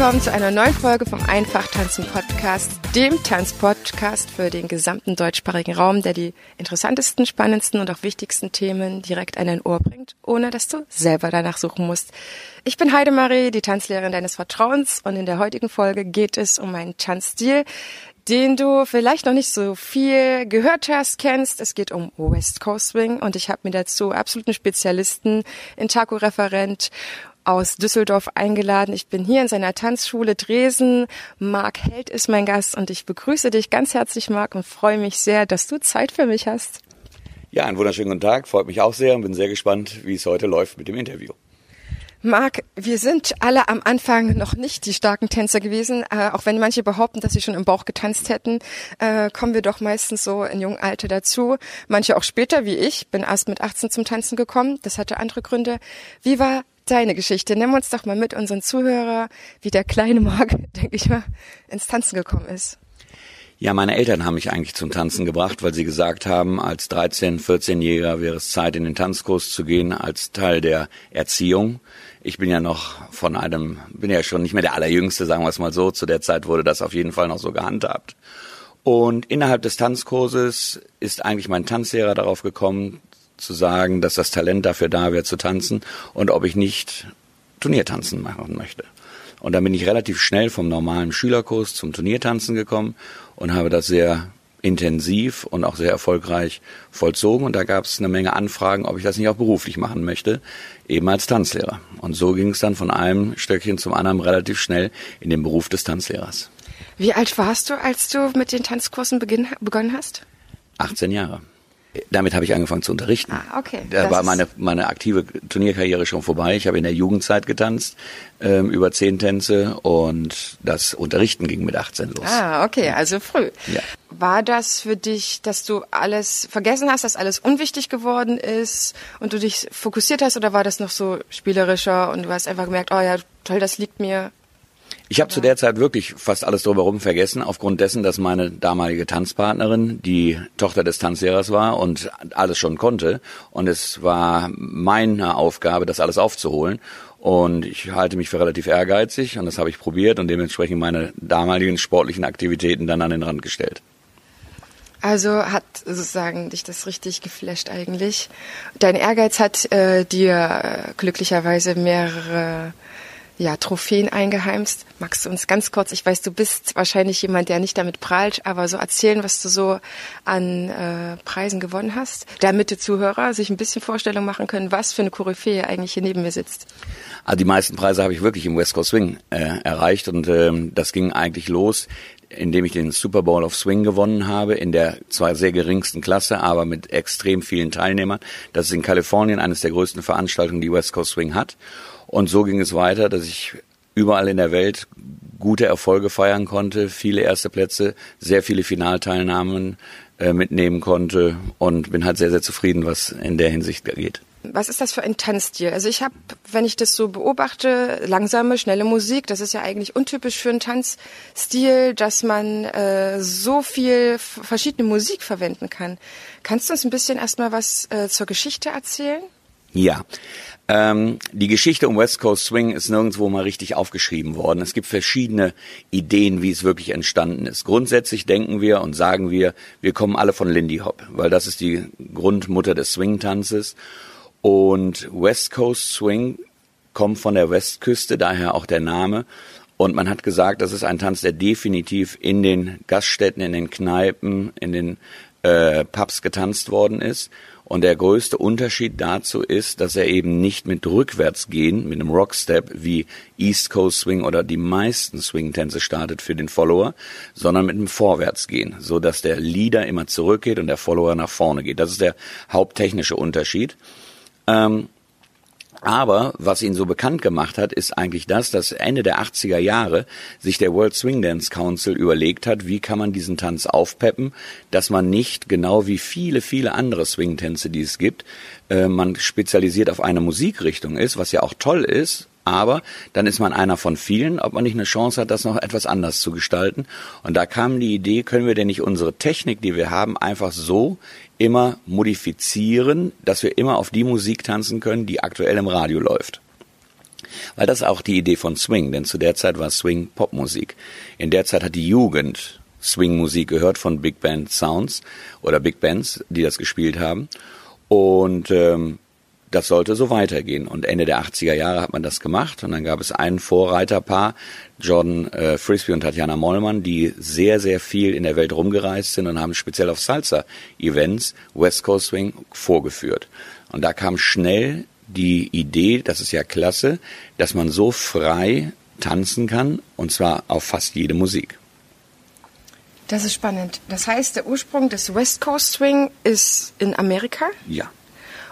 Willkommen zu einer neuen Folge vom Einfach Tanzen Podcast, dem Tanzpodcast für den gesamten deutschsprachigen Raum, der die interessantesten, spannendsten und auch wichtigsten Themen direkt an dein Ohr bringt, ohne dass du selber danach suchen musst. Ich bin Heidemarie, die Tanzlehrerin deines Vertrauens und in der heutigen Folge geht es um meinen Tanzstil, den du vielleicht noch nicht so viel gehört hast, kennst. Es geht um West Coast Swing und ich habe mir dazu absoluten Spezialisten, Intaco-Referent aus Düsseldorf eingeladen. Ich bin hier in seiner Tanzschule Dresden. Marc Held ist mein Gast und ich begrüße dich ganz herzlich, Marc, und freue mich sehr, dass du Zeit für mich hast. Ja, einen wunderschönen guten Tag. Freut mich auch sehr und bin sehr gespannt, wie es heute läuft mit dem Interview. Marc, wir sind alle am Anfang noch nicht die starken Tänzer gewesen, äh, auch wenn manche behaupten, dass sie schon im Bauch getanzt hätten, äh, kommen wir doch meistens so in jungem Alter dazu. Manche auch später, wie ich, bin erst mit 18 zum Tanzen gekommen. Das hatte andere Gründe. Wie war deine Geschichte. Nimm uns doch mal mit unseren Zuhörer, wie der kleine Marc, denke ich mal, ins Tanzen gekommen ist. Ja, meine Eltern haben mich eigentlich zum Tanzen gebracht, weil sie gesagt haben, als 13-, 14-Jähriger wäre es Zeit, in den Tanzkurs zu gehen, als Teil der Erziehung. Ich bin ja noch von einem, bin ja schon nicht mehr der Allerjüngste, sagen wir es mal so. Zu der Zeit wurde das auf jeden Fall noch so gehandhabt. Und innerhalb des Tanzkurses ist eigentlich mein Tanzlehrer darauf gekommen, zu sagen, dass das Talent dafür da wäre zu tanzen und ob ich nicht Turniertanzen machen möchte. Und dann bin ich relativ schnell vom normalen Schülerkurs zum Turniertanzen gekommen und habe das sehr intensiv und auch sehr erfolgreich vollzogen. Und da gab es eine Menge Anfragen, ob ich das nicht auch beruflich machen möchte, eben als Tanzlehrer. Und so ging es dann von einem Stöckchen zum anderen relativ schnell in den Beruf des Tanzlehrers. Wie alt warst du, als du mit den Tanzkursen begonnen hast? 18 Jahre. Damit habe ich angefangen zu unterrichten. Ah, okay. Da das war meine, meine aktive Turnierkarriere schon vorbei. Ich habe in der Jugendzeit getanzt, ähm, über zehn Tänze und das Unterrichten ging mit 18 los. Ah, okay, also früh. Ja. War das für dich, dass du alles vergessen hast, dass alles unwichtig geworden ist und du dich fokussiert hast oder war das noch so spielerischer und du hast einfach gemerkt, oh ja, toll, das liegt mir, Ich habe zu der Zeit wirklich fast alles drumherum vergessen, aufgrund dessen, dass meine damalige Tanzpartnerin die Tochter des Tanzlehrers war und alles schon konnte. Und es war meine Aufgabe, das alles aufzuholen. Und ich halte mich für relativ ehrgeizig und das habe ich probiert und dementsprechend meine damaligen sportlichen Aktivitäten dann an den Rand gestellt. Also hat sozusagen dich das richtig geflasht eigentlich. Dein Ehrgeiz hat äh, dir äh, glücklicherweise mehrere ja, Trophäen eingeheimst. Magst du uns ganz kurz, ich weiß, du bist wahrscheinlich jemand, der nicht damit prahlt, aber so erzählen, was du so an äh, Preisen gewonnen hast, damit die Zuhörer sich ein bisschen Vorstellung machen können, was für eine Koryphäe eigentlich hier neben mir sitzt. Also die meisten Preise habe ich wirklich im West Coast Swing äh, erreicht und ähm, das ging eigentlich los, indem ich den Super Bowl of Swing gewonnen habe, in der zwar sehr geringsten Klasse, aber mit extrem vielen Teilnehmern. Das ist in Kalifornien eines der größten Veranstaltungen, die West Coast Swing hat. Und so ging es weiter, dass ich überall in der Welt gute Erfolge feiern konnte, viele erste Plätze, sehr viele Finalteilnahmen äh, mitnehmen konnte und bin halt sehr, sehr zufrieden, was in der Hinsicht geht. Was ist das für ein Tanzstil? Also ich habe, wenn ich das so beobachte, langsame, schnelle Musik, das ist ja eigentlich untypisch für einen Tanzstil, dass man äh, so viel verschiedene Musik verwenden kann. Kannst du uns ein bisschen erstmal was äh, zur Geschichte erzählen? Ja. Ähm, die Geschichte um West Coast Swing ist nirgendwo mal richtig aufgeschrieben worden. Es gibt verschiedene Ideen, wie es wirklich entstanden ist. Grundsätzlich denken wir und sagen wir, wir kommen alle von Lindy Hop, weil das ist die Grundmutter des Swing-Tanzes. Und West Coast Swing kommt von der Westküste, daher auch der Name. Und man hat gesagt, das ist ein Tanz, der definitiv in den Gaststätten, in den Kneipen, in den äh, Pubs getanzt worden ist. Und der größte Unterschied dazu ist, dass er eben nicht mit Rückwärtsgehen, mit einem Rockstep wie East Coast Swing oder die meisten Swing-Tänze startet für den Follower, sondern mit einem Vorwärtsgehen, so dass der Leader immer zurückgeht und der Follower nach vorne geht. Das ist der haupttechnische Unterschied. Ähm, Aber was ihn so bekannt gemacht hat, ist eigentlich das, dass Ende der 80er Jahre sich der World Swing Dance Council überlegt hat, wie kann man diesen Tanz aufpeppen, dass man nicht genau wie viele, viele andere Swing-Tänze, die es gibt, äh, man spezialisiert auf eine Musikrichtung ist, was ja auch toll ist, aber dann ist man einer von vielen, ob man nicht eine Chance hat, das noch etwas anders zu gestalten. Und da kam die Idee, können wir denn nicht unsere Technik, die wir haben, einfach so immer modifizieren, dass wir immer auf die Musik tanzen können, die aktuell im Radio läuft. Weil das ist auch die Idee von Swing, denn zu der Zeit war Swing Popmusik. In der Zeit hat die Jugend Swing-Musik gehört von Big Band Sounds oder Big Bands, die das gespielt haben. Und ähm, das sollte so weitergehen. Und Ende der 80er Jahre hat man das gemacht und dann gab es ein Vorreiterpaar, Jordan äh, Frisbee und Tatjana Mollmann, die sehr, sehr viel in der Welt rumgereist sind und haben speziell auf Salsa-Events West Coast Swing vorgeführt. Und da kam schnell die Idee, das ist ja klasse, dass man so frei tanzen kann und zwar auf fast jede Musik. Das ist spannend. Das heißt, der Ursprung des West Coast Swing ist in Amerika? Ja.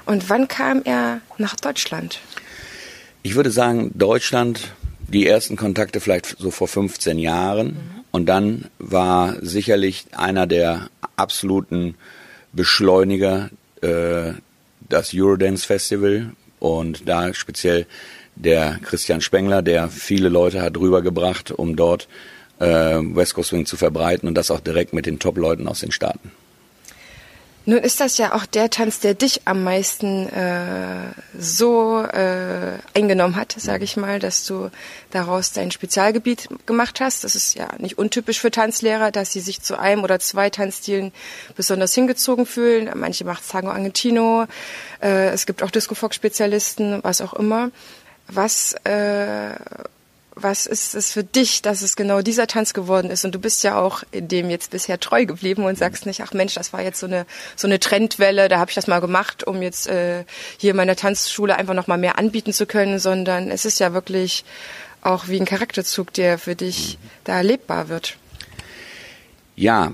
Und wann kam er nach Deutschland? Ich würde sagen, Deutschland, die ersten Kontakte vielleicht so vor 15 Jahren. Mhm. Und dann war sicherlich einer der absoluten Beschleuniger äh, das Eurodance Festival und da speziell der Christian Spengler, der viele Leute hat rübergebracht, um dort äh, West Coast Swing zu verbreiten und das auch direkt mit den Top-Leuten aus den Staaten. Nun ist das ja auch der Tanz, der dich am meisten äh, so äh, eingenommen hat, sage ich mal, dass du daraus dein Spezialgebiet gemacht hast. Das ist ja nicht untypisch für Tanzlehrer, dass sie sich zu einem oder zwei Tanzstilen besonders hingezogen fühlen. Manche machen Tango Argentino, äh, es gibt auch Disco-Fox-Spezialisten, was auch immer. Was äh, was ist es für dich, dass es genau dieser Tanz geworden ist? Und du bist ja auch dem jetzt bisher treu geblieben und sagst nicht, ach Mensch, das war jetzt so eine so eine Trendwelle, da habe ich das mal gemacht, um jetzt äh, hier in meiner Tanzschule einfach noch mal mehr anbieten zu können, sondern es ist ja wirklich auch wie ein Charakterzug, der für dich da erlebbar wird. Ja,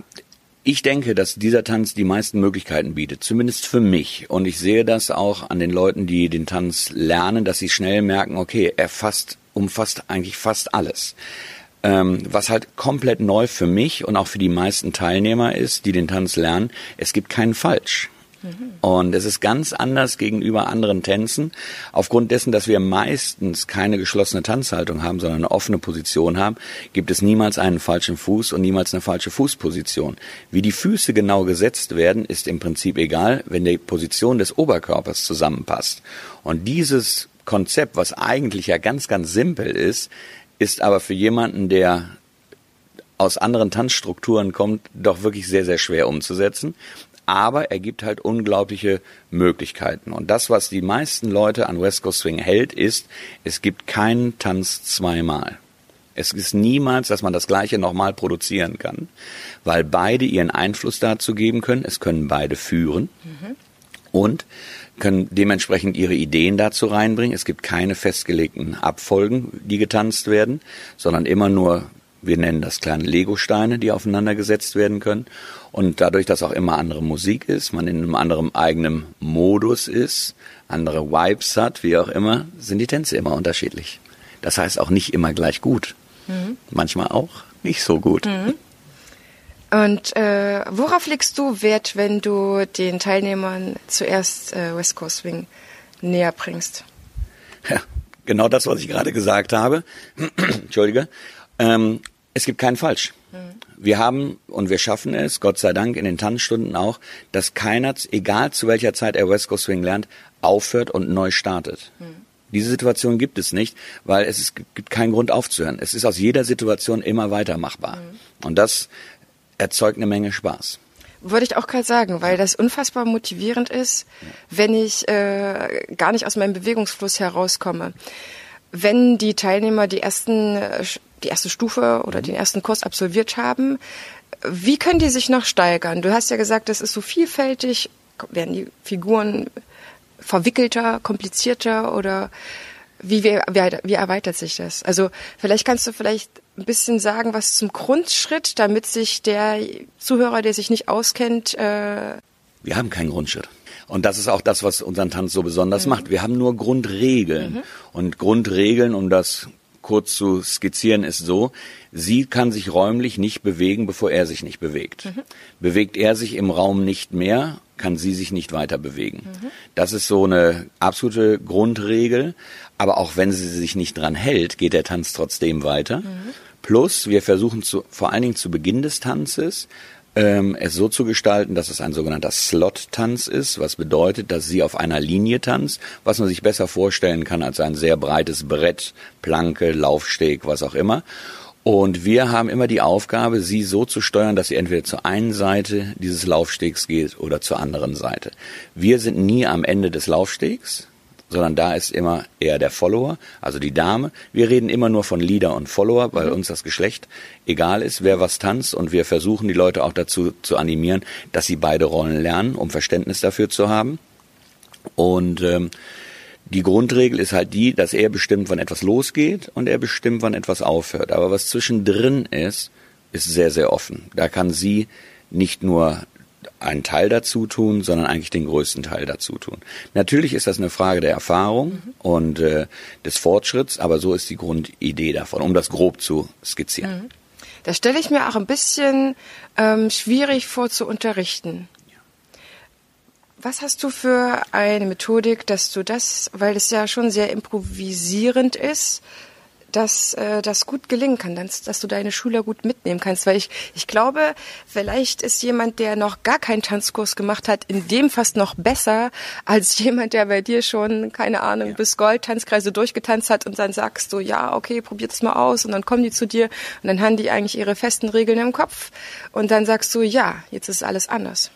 ich denke, dass dieser Tanz die meisten Möglichkeiten bietet, zumindest für mich. Und ich sehe das auch an den Leuten, die den Tanz lernen, dass sie schnell merken, okay, er fasst umfasst eigentlich fast alles. Ähm, was halt komplett neu für mich und auch für die meisten Teilnehmer ist, die den Tanz lernen, es gibt keinen Falsch. Und es ist ganz anders gegenüber anderen Tänzen, aufgrund dessen, dass wir meistens keine geschlossene Tanzhaltung haben, sondern eine offene Position haben, gibt es niemals einen falschen Fuß und niemals eine falsche Fußposition. Wie die Füße genau gesetzt werden, ist im Prinzip egal, wenn die Position des Oberkörpers zusammenpasst. Und dieses Konzept, was eigentlich ja ganz, ganz simpel ist, ist aber für jemanden, der aus anderen Tanzstrukturen kommt, doch wirklich sehr, sehr schwer umzusetzen. Aber er gibt halt unglaubliche Möglichkeiten. Und das, was die meisten Leute an West Coast Swing hält, ist, es gibt keinen Tanz zweimal. Es ist niemals, dass man das Gleiche nochmal produzieren kann, weil beide ihren Einfluss dazu geben können. Es können beide führen. Mhm. Und können dementsprechend ihre Ideen dazu reinbringen. Es gibt keine festgelegten Abfolgen, die getanzt werden, sondern immer nur, wir nennen das kleine Lego-Steine, die aufeinander gesetzt werden können. Und dadurch, dass auch immer andere Musik ist, man in einem anderen eigenen Modus ist, andere Vibes hat, wie auch immer, sind die Tänze immer unterschiedlich. Das heißt auch nicht immer gleich gut. Mhm. Manchmal auch nicht so gut. Mhm. Und äh, worauf legst du Wert, wenn du den Teilnehmern zuerst äh, West Coast Swing näher bringst? Ja, genau das, was ich gerade gesagt habe. Entschuldige. Ähm, es gibt keinen Falsch. Mhm. Wir haben und wir schaffen es, Gott sei Dank, in den Tanzstunden auch, dass keiner, egal zu welcher Zeit er West Coast Swing lernt, aufhört und neu startet. Mhm. Diese Situation gibt es nicht, weil es ist, gibt keinen Grund aufzuhören. Es ist aus jeder Situation immer weiter machbar. Mhm. Und das erzeugt eine Menge Spaß. Würde ich auch gerade sagen, weil das unfassbar motivierend ist, wenn ich äh, gar nicht aus meinem Bewegungsfluss herauskomme. Wenn die Teilnehmer die ersten, die erste Stufe oder den ersten Kurs absolviert haben, wie können die sich noch steigern? Du hast ja gesagt, das ist so vielfältig. Werden die Figuren verwickelter, komplizierter oder wie, wie, wie erweitert sich das? Also vielleicht kannst du vielleicht ein bisschen sagen, was zum Grundschritt, damit sich der Zuhörer, der sich nicht auskennt, äh wir haben keinen Grundschritt. Und das ist auch das, was unseren Tanz so besonders mhm. macht. Wir haben nur Grundregeln. Mhm. Und Grundregeln, um das kurz zu skizzieren, ist so, sie kann sich räumlich nicht bewegen, bevor er sich nicht bewegt. Mhm. Bewegt er sich im Raum nicht mehr, kann sie sich nicht weiter bewegen. Mhm. Das ist so eine absolute Grundregel. Aber auch wenn sie sich nicht dran hält, geht der Tanz trotzdem weiter. Mhm. Plus, wir versuchen zu, vor allen Dingen zu Beginn des Tanzes ähm, es so zu gestalten, dass es ein sogenannter Slot-Tanz ist, was bedeutet, dass sie auf einer Linie tanzt, was man sich besser vorstellen kann als ein sehr breites Brett, Planke, Laufsteg, was auch immer. Und wir haben immer die Aufgabe, sie so zu steuern, dass sie entweder zur einen Seite dieses Laufstegs geht oder zur anderen Seite. Wir sind nie am Ende des Laufstegs, sondern da ist immer eher der Follower, also die Dame. Wir reden immer nur von Leader und Follower, weil mhm. uns das Geschlecht egal ist, wer was tanzt und wir versuchen die Leute auch dazu zu animieren, dass sie beide Rollen lernen, um Verständnis dafür zu haben. Und ähm, die Grundregel ist halt die, dass er bestimmt, wann etwas losgeht und er bestimmt, wann etwas aufhört. Aber was zwischendrin ist, ist sehr, sehr offen. Da kann sie nicht nur einen Teil dazu tun, sondern eigentlich den größten Teil dazu tun. Natürlich ist das eine Frage der Erfahrung mhm. und äh, des Fortschritts, aber so ist die Grundidee davon, um das grob zu skizzieren. Mhm. Das stelle ich mir auch ein bisschen ähm, schwierig vor zu unterrichten. Was hast du für eine Methodik, dass du das, weil es ja schon sehr improvisierend ist, dass äh, das gut gelingen kann, dass, dass du deine Schüler gut mitnehmen kannst. Weil ich, ich glaube, vielleicht ist jemand, der noch gar keinen Tanzkurs gemacht hat, in dem fast noch besser als jemand, der bei dir schon, keine Ahnung, ja. bis Gold Tanzkreise durchgetanzt hat und dann sagst du, ja, okay, probier das mal aus und dann kommen die zu dir und dann haben die eigentlich ihre festen Regeln im Kopf und dann sagst du, ja, jetzt ist alles anders.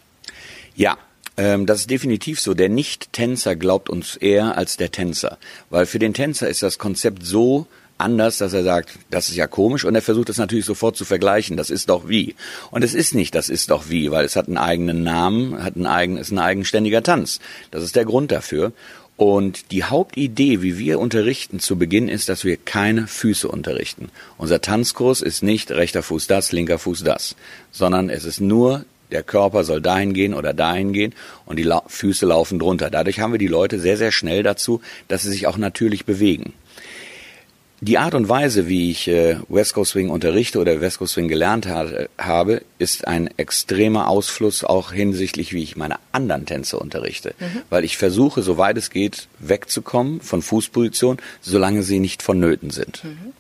Ja, ähm, das ist definitiv so. Der Nicht-Tänzer glaubt uns eher als der Tänzer. Weil für den Tänzer ist das Konzept so anders, dass er sagt, das ist ja komisch und er versucht es natürlich sofort zu vergleichen, das ist doch wie. Und es ist nicht, das ist doch wie, weil es hat einen eigenen Namen, hat einen eigenen, ist ein eigenständiger Tanz. Das ist der Grund dafür. Und die Hauptidee, wie wir unterrichten zu Beginn, ist, dass wir keine Füße unterrichten. Unser Tanzkurs ist nicht rechter Fuß das, linker Fuß das, sondern es ist nur der Körper soll dahin gehen oder dahin gehen und die La Füße laufen drunter. Dadurch haben wir die Leute sehr, sehr schnell dazu, dass sie sich auch natürlich bewegen. Die Art und Weise, wie ich äh, West Coast Swing unterrichte oder West Coast Swing gelernt ha habe, ist ein extremer Ausfluss auch hinsichtlich, wie ich meine anderen Tänze unterrichte. Mhm. Weil ich versuche, soweit es geht, wegzukommen von Fußposition, solange sie nicht vonnöten sind. Mhm.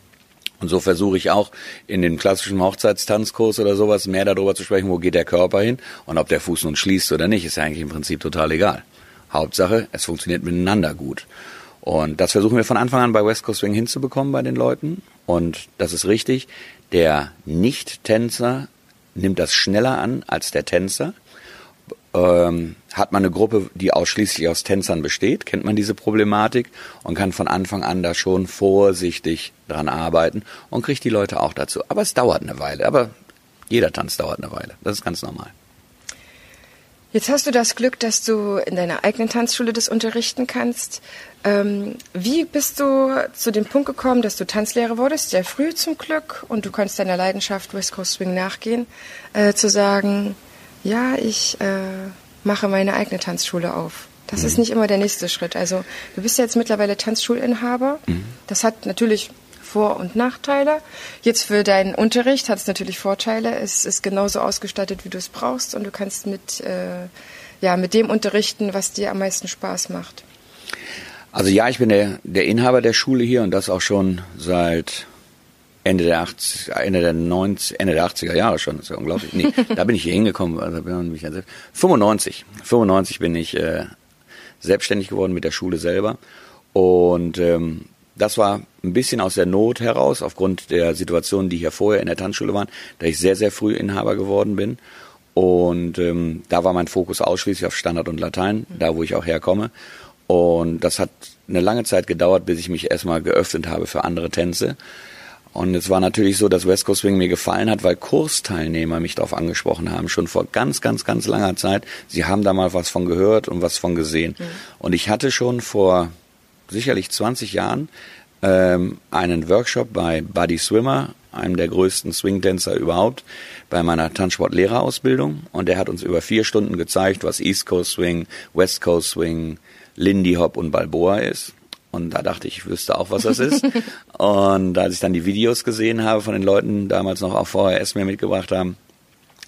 Und so versuche ich auch in dem klassischen Hochzeitstanzkurs oder sowas mehr darüber zu sprechen, wo geht der Körper hin und ob der Fuß nun schließt oder nicht, ist ja eigentlich im Prinzip total egal. Hauptsache, es funktioniert miteinander gut. Und das versuchen wir von Anfang an bei West Coast Swing hinzubekommen bei den Leuten. Und das ist richtig. Der Nicht-Tänzer nimmt das schneller an als der Tänzer. Ähm, hat man eine Gruppe, die ausschließlich aus Tänzern besteht, kennt man diese Problematik und kann von Anfang an da schon vorsichtig dran arbeiten und kriegt die Leute auch dazu. Aber es dauert eine Weile. Aber jeder Tanz dauert eine Weile. Das ist ganz normal. Jetzt hast du das Glück, dass du in deiner eigenen Tanzschule das unterrichten kannst. Ähm, wie bist du zu dem Punkt gekommen, dass du Tanzlehrer wurdest? Sehr früh zum Glück und du konntest deiner Leidenschaft West Coast Swing nachgehen, äh, zu sagen, ja, ich äh, mache meine eigene Tanzschule auf. Das mhm. ist nicht immer der nächste Schritt. Also du bist ja jetzt mittlerweile Tanzschulinhaber. Mhm. Das hat natürlich vor- und Nachteile. Jetzt für deinen Unterricht hat es natürlich Vorteile. Es ist genauso ausgestattet, wie du es brauchst und du kannst mit, äh, ja, mit dem unterrichten, was dir am meisten Spaß macht. Also ja, ich bin der, der Inhaber der Schule hier und das auch schon seit Ende der 80, Ende der 90, Ende der 80er Jahre schon, das ist ja unglaublich. Nee, da bin ich hier hingekommen, also bin ich 95, 95 bin ich äh, selbstständig geworden mit der Schule selber und ähm, das war ein bisschen aus der Not heraus, aufgrund der Situationen, die hier vorher in der Tanzschule waren, da ich sehr, sehr früh Inhaber geworden bin. Und ähm, da war mein Fokus ausschließlich auf Standard und Latein, da wo ich auch herkomme. Und das hat eine lange Zeit gedauert, bis ich mich erstmal geöffnet habe für andere Tänze. Und es war natürlich so, dass West Coast Swing mir gefallen hat, weil Kursteilnehmer mich darauf angesprochen haben, schon vor ganz, ganz, ganz langer Zeit. Sie haben da mal was von gehört und was von gesehen. Mhm. Und ich hatte schon vor sicherlich 20 Jahren ähm, einen Workshop bei Buddy Swimmer, einem der größten Swing-Tänzer überhaupt, bei meiner Tanzsportlehrerausbildung. Und der hat uns über vier Stunden gezeigt, was East Coast Swing, West Coast Swing, Lindy Hop und Balboa ist. Und da dachte ich, ich wüsste auch, was das ist. und als ich dann die Videos gesehen habe von den Leuten, damals noch auf VHS mir mitgebracht haben,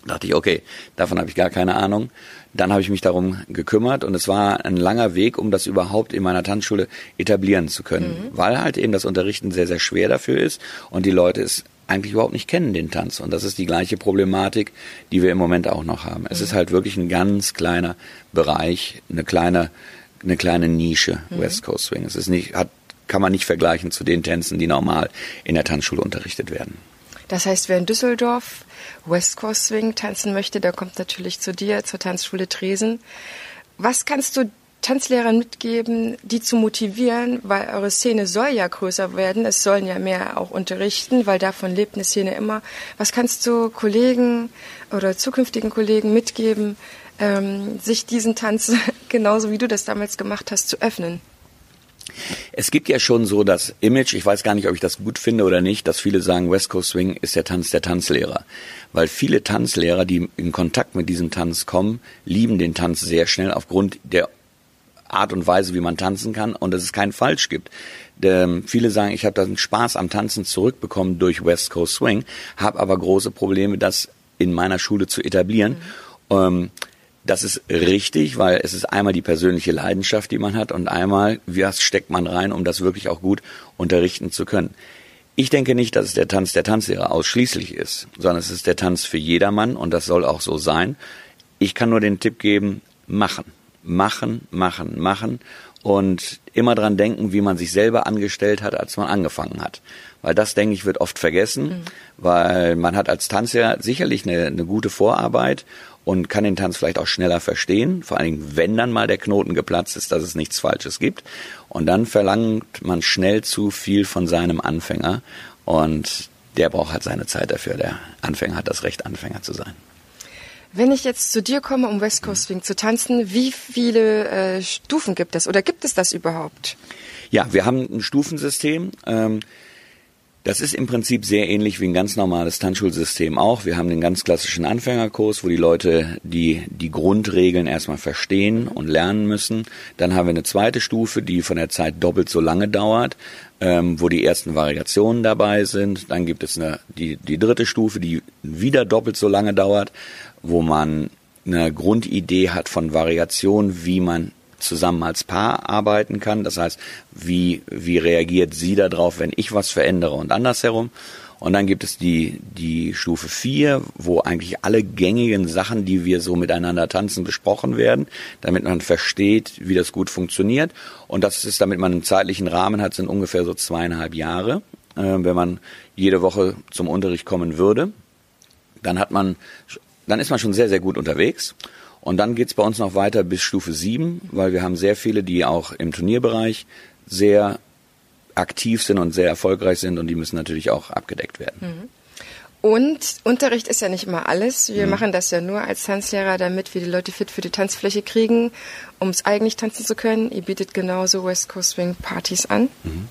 dachte ich, okay, davon habe ich gar keine Ahnung. Dann habe ich mich darum gekümmert und es war ein langer Weg, um das überhaupt in meiner Tanzschule etablieren zu können, mhm. weil halt eben das Unterrichten sehr, sehr schwer dafür ist und die Leute es eigentlich überhaupt nicht kennen, den Tanz. Und das ist die gleiche Problematik, die wir im Moment auch noch haben. Es mhm. ist halt wirklich ein ganz kleiner Bereich, eine kleine, eine kleine Nische, mhm. West Coast Swing. Es ist nicht, hat, kann man nicht vergleichen zu den Tänzen, die normal in der Tanzschule unterrichtet werden. Das heißt, wer in Düsseldorf West Coast Swing tanzen möchte, der kommt natürlich zu dir, zur Tanzschule Tresen. Was kannst du Tanzlehrern mitgeben, die zu motivieren, weil eure Szene soll ja größer werden, es sollen ja mehr auch unterrichten, weil davon lebt eine Szene immer. Was kannst du Kollegen oder zukünftigen Kollegen mitgeben, ähm, sich diesen Tanz genauso wie du das damals gemacht hast, zu öffnen? Es gibt ja schon so das Image, ich weiß gar nicht, ob ich das gut finde oder nicht, dass viele sagen, West Coast Swing ist der Tanz der Tanzlehrer. Weil viele Tanzlehrer, die in Kontakt mit diesem Tanz kommen, lieben den Tanz sehr schnell aufgrund der Art und Weise, wie man tanzen kann und dass es keinen Falsch gibt. Ähm, viele sagen, ich habe da Spaß am Tanzen zurückbekommen durch West Coast Swing, habe aber große Probleme, das in meiner Schule zu etablieren. Mhm. Ähm, das ist richtig, weil es ist einmal die persönliche Leidenschaft, die man hat und einmal, was steckt man rein, um das wirklich auch gut unterrichten zu können. Ich denke nicht, dass es der Tanz der Tanzlehrer ausschließlich ist, sondern es ist der Tanz für jedermann und das soll auch so sein. Ich kann nur den Tipp geben, machen, machen, machen, machen und immer dran denken, wie man sich selber angestellt hat, als man angefangen hat. Weil das, denke ich, wird oft vergessen, mhm. weil man hat als Tanzlehrer sicherlich eine, eine gute Vorarbeit und kann den Tanz vielleicht auch schneller verstehen, vor allen Dingen, wenn dann mal der Knoten geplatzt ist, dass es nichts Falsches gibt. Und dann verlangt man schnell zu viel von seinem Anfänger und der braucht halt seine Zeit dafür. Der Anfänger hat das Recht, Anfänger zu sein. Wenn ich jetzt zu dir komme, um West Coast Swing zu tanzen, wie viele äh, Stufen gibt es oder gibt es das überhaupt? Ja, wir haben ein Stufensystem. Ähm, das ist im Prinzip sehr ähnlich wie ein ganz normales Tanzschulsystem auch. Wir haben den ganz klassischen Anfängerkurs, wo die Leute die, die Grundregeln erstmal verstehen und lernen müssen. Dann haben wir eine zweite Stufe, die von der Zeit doppelt so lange dauert, ähm, wo die ersten Variationen dabei sind. Dann gibt es eine, die, die dritte Stufe, die wieder doppelt so lange dauert, wo man eine Grundidee hat von Variation, wie man zusammen als Paar arbeiten kann. Das heißt, wie, wie reagiert sie darauf, wenn ich was verändere und andersherum. Und dann gibt es die, die Stufe 4, wo eigentlich alle gängigen Sachen, die wir so miteinander tanzen, besprochen werden, damit man versteht, wie das gut funktioniert. Und das ist, damit man einen zeitlichen Rahmen hat, sind ungefähr so zweieinhalb Jahre, äh, wenn man jede Woche zum Unterricht kommen würde. Dann hat man, dann ist man schon sehr, sehr gut unterwegs. Und dann geht's bei uns noch weiter bis Stufe 7, weil wir haben sehr viele, die auch im Turnierbereich sehr aktiv sind und sehr erfolgreich sind und die müssen natürlich auch abgedeckt werden. Mhm. Und Unterricht ist ja nicht immer alles. Wir mhm. machen das ja nur als Tanzlehrer, damit wir die Leute fit für die Tanzfläche kriegen, um es eigentlich tanzen zu können. Ihr bietet genauso West Coast Swing Partys an. Mhm.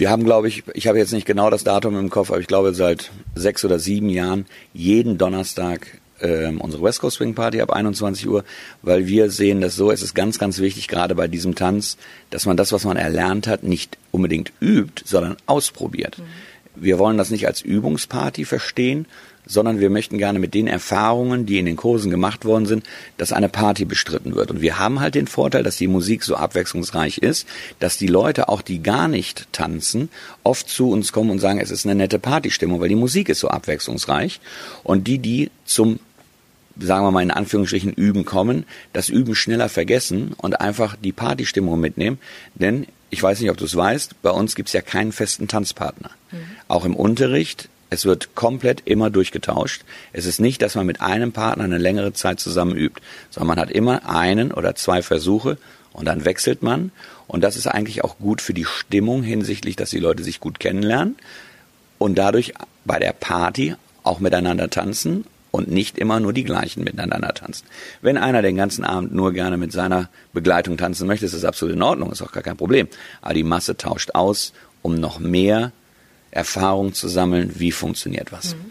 Wir haben, glaube ich, ich habe jetzt nicht genau das Datum im Kopf, aber ich glaube seit sechs oder sieben Jahren jeden Donnerstag ähm, unsere West Coast Swing Party ab 21 Uhr, weil wir sehen das so, es ist ganz, ganz wichtig, gerade bei diesem Tanz, dass man das, was man erlernt hat, nicht unbedingt übt, sondern ausprobiert. Mhm. Wir wollen das nicht als Übungsparty verstehen, sondern wir möchten gerne mit den Erfahrungen, die in den Kursen gemacht worden sind, dass eine Party bestritten wird. Und wir haben halt den Vorteil, dass die Musik so abwechslungsreich ist, dass die Leute, auch die gar nicht tanzen, oft zu uns kommen und sagen, es ist eine nette Partystimmung, weil die Musik ist so abwechslungsreich. Und die, die zum sagen wir mal in Anführungsstrichen üben kommen, das Üben schneller vergessen und einfach die Partystimmung mitnehmen. Denn ich weiß nicht, ob du es weißt, bei uns gibt's ja keinen festen Tanzpartner. Mhm. Auch im Unterricht, es wird komplett immer durchgetauscht. Es ist nicht, dass man mit einem Partner eine längere Zeit zusammen übt, sondern man hat immer einen oder zwei Versuche und dann wechselt man. Und das ist eigentlich auch gut für die Stimmung hinsichtlich, dass die Leute sich gut kennenlernen und dadurch bei der Party auch miteinander tanzen und nicht immer nur die gleichen miteinander tanzen. Wenn einer den ganzen Abend nur gerne mit seiner Begleitung tanzen möchte, ist das absolut in Ordnung, ist auch gar kein Problem. Aber die Masse tauscht aus, um noch mehr Erfahrung zu sammeln, wie funktioniert was. Mhm.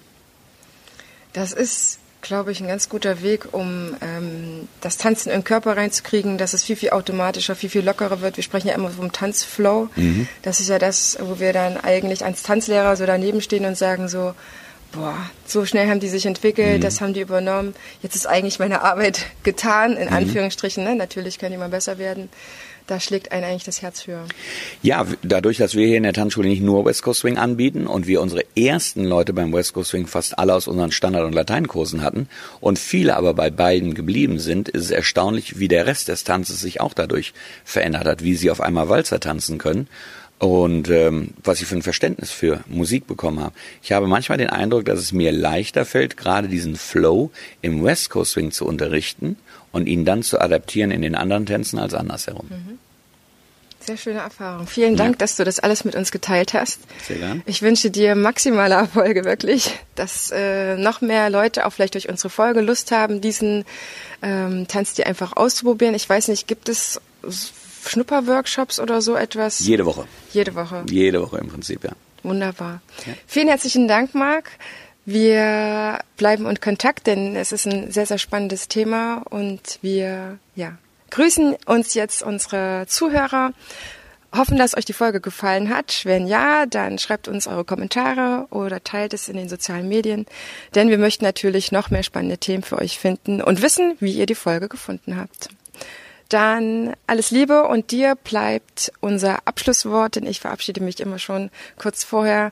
Das ist, glaube ich, ein ganz guter Weg, um ähm, das Tanzen in den Körper reinzukriegen, dass es viel, viel automatischer, viel, viel lockerer wird. Wir sprechen ja immer vom Tanzflow. Mhm. Das ist ja das, wo wir dann eigentlich als Tanzlehrer so daneben stehen und sagen so, boah, so schnell haben die sich entwickelt, mhm. das haben die übernommen. Jetzt ist eigentlich meine Arbeit getan, in mhm. Anführungsstrichen. Ne? Natürlich kann die mal besser werden da schlägt einem eigentlich das Herz für. Ja, dadurch, dass wir hier in der Tanzschule nicht nur West Coast Swing anbieten und wir unsere ersten Leute beim West Coast Swing fast alle aus unseren Standard- und Lateinkursen hatten und viele aber bei beiden geblieben sind, ist es erstaunlich, wie der Rest des Tanzes sich auch dadurch verändert hat, wie sie auf einmal Walzer tanzen können und ähm, was ich für ein Verständnis für Musik bekommen habe. Ich habe manchmal den Eindruck, dass es mir leichter fällt, gerade diesen Flow im West Coast Swing zu unterrichten und ihn dann zu adaptieren in den anderen Tänzen als andersherum. Mhm. Sehr schöne Erfahrung. Vielen Dank, ja. dass du das alles mit uns geteilt hast. Sehr gern. Ich wünsche dir maximale Erfolge wirklich, dass äh, noch mehr Leute auch vielleicht durch unsere Folge Lust haben, diesen ähm, Tanz dir einfach auszuprobieren. Ich weiß nicht, gibt es Schnupperworkshops oder so etwas? Jede Woche. Jede Woche. Jede Woche im Prinzip, ja. Wunderbar. Ja. Vielen herzlichen Dank, Marc. Wir bleiben in Kontakt, denn es ist ein sehr, sehr spannendes Thema und wir ja, grüßen uns jetzt unsere Zuhörer. Hoffen, dass euch die Folge gefallen hat. Wenn ja, dann schreibt uns eure Kommentare oder teilt es in den sozialen Medien, denn wir möchten natürlich noch mehr spannende Themen für euch finden und wissen, wie ihr die Folge gefunden habt. Dann alles Liebe und dir bleibt unser Abschlusswort, denn ich verabschiede mich immer schon kurz vorher.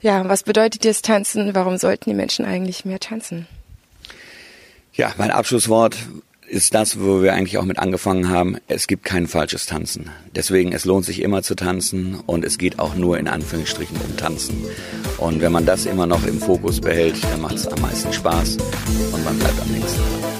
Ja, was bedeutet dir das Tanzen? Warum sollten die Menschen eigentlich mehr tanzen? Ja, mein Abschlusswort ist das, wo wir eigentlich auch mit angefangen haben. Es gibt kein falsches Tanzen. Deswegen, es lohnt sich immer zu tanzen und es geht auch nur in Anführungsstrichen um Tanzen. Und wenn man das immer noch im Fokus behält, dann macht es am meisten Spaß und man bleibt am längsten dran.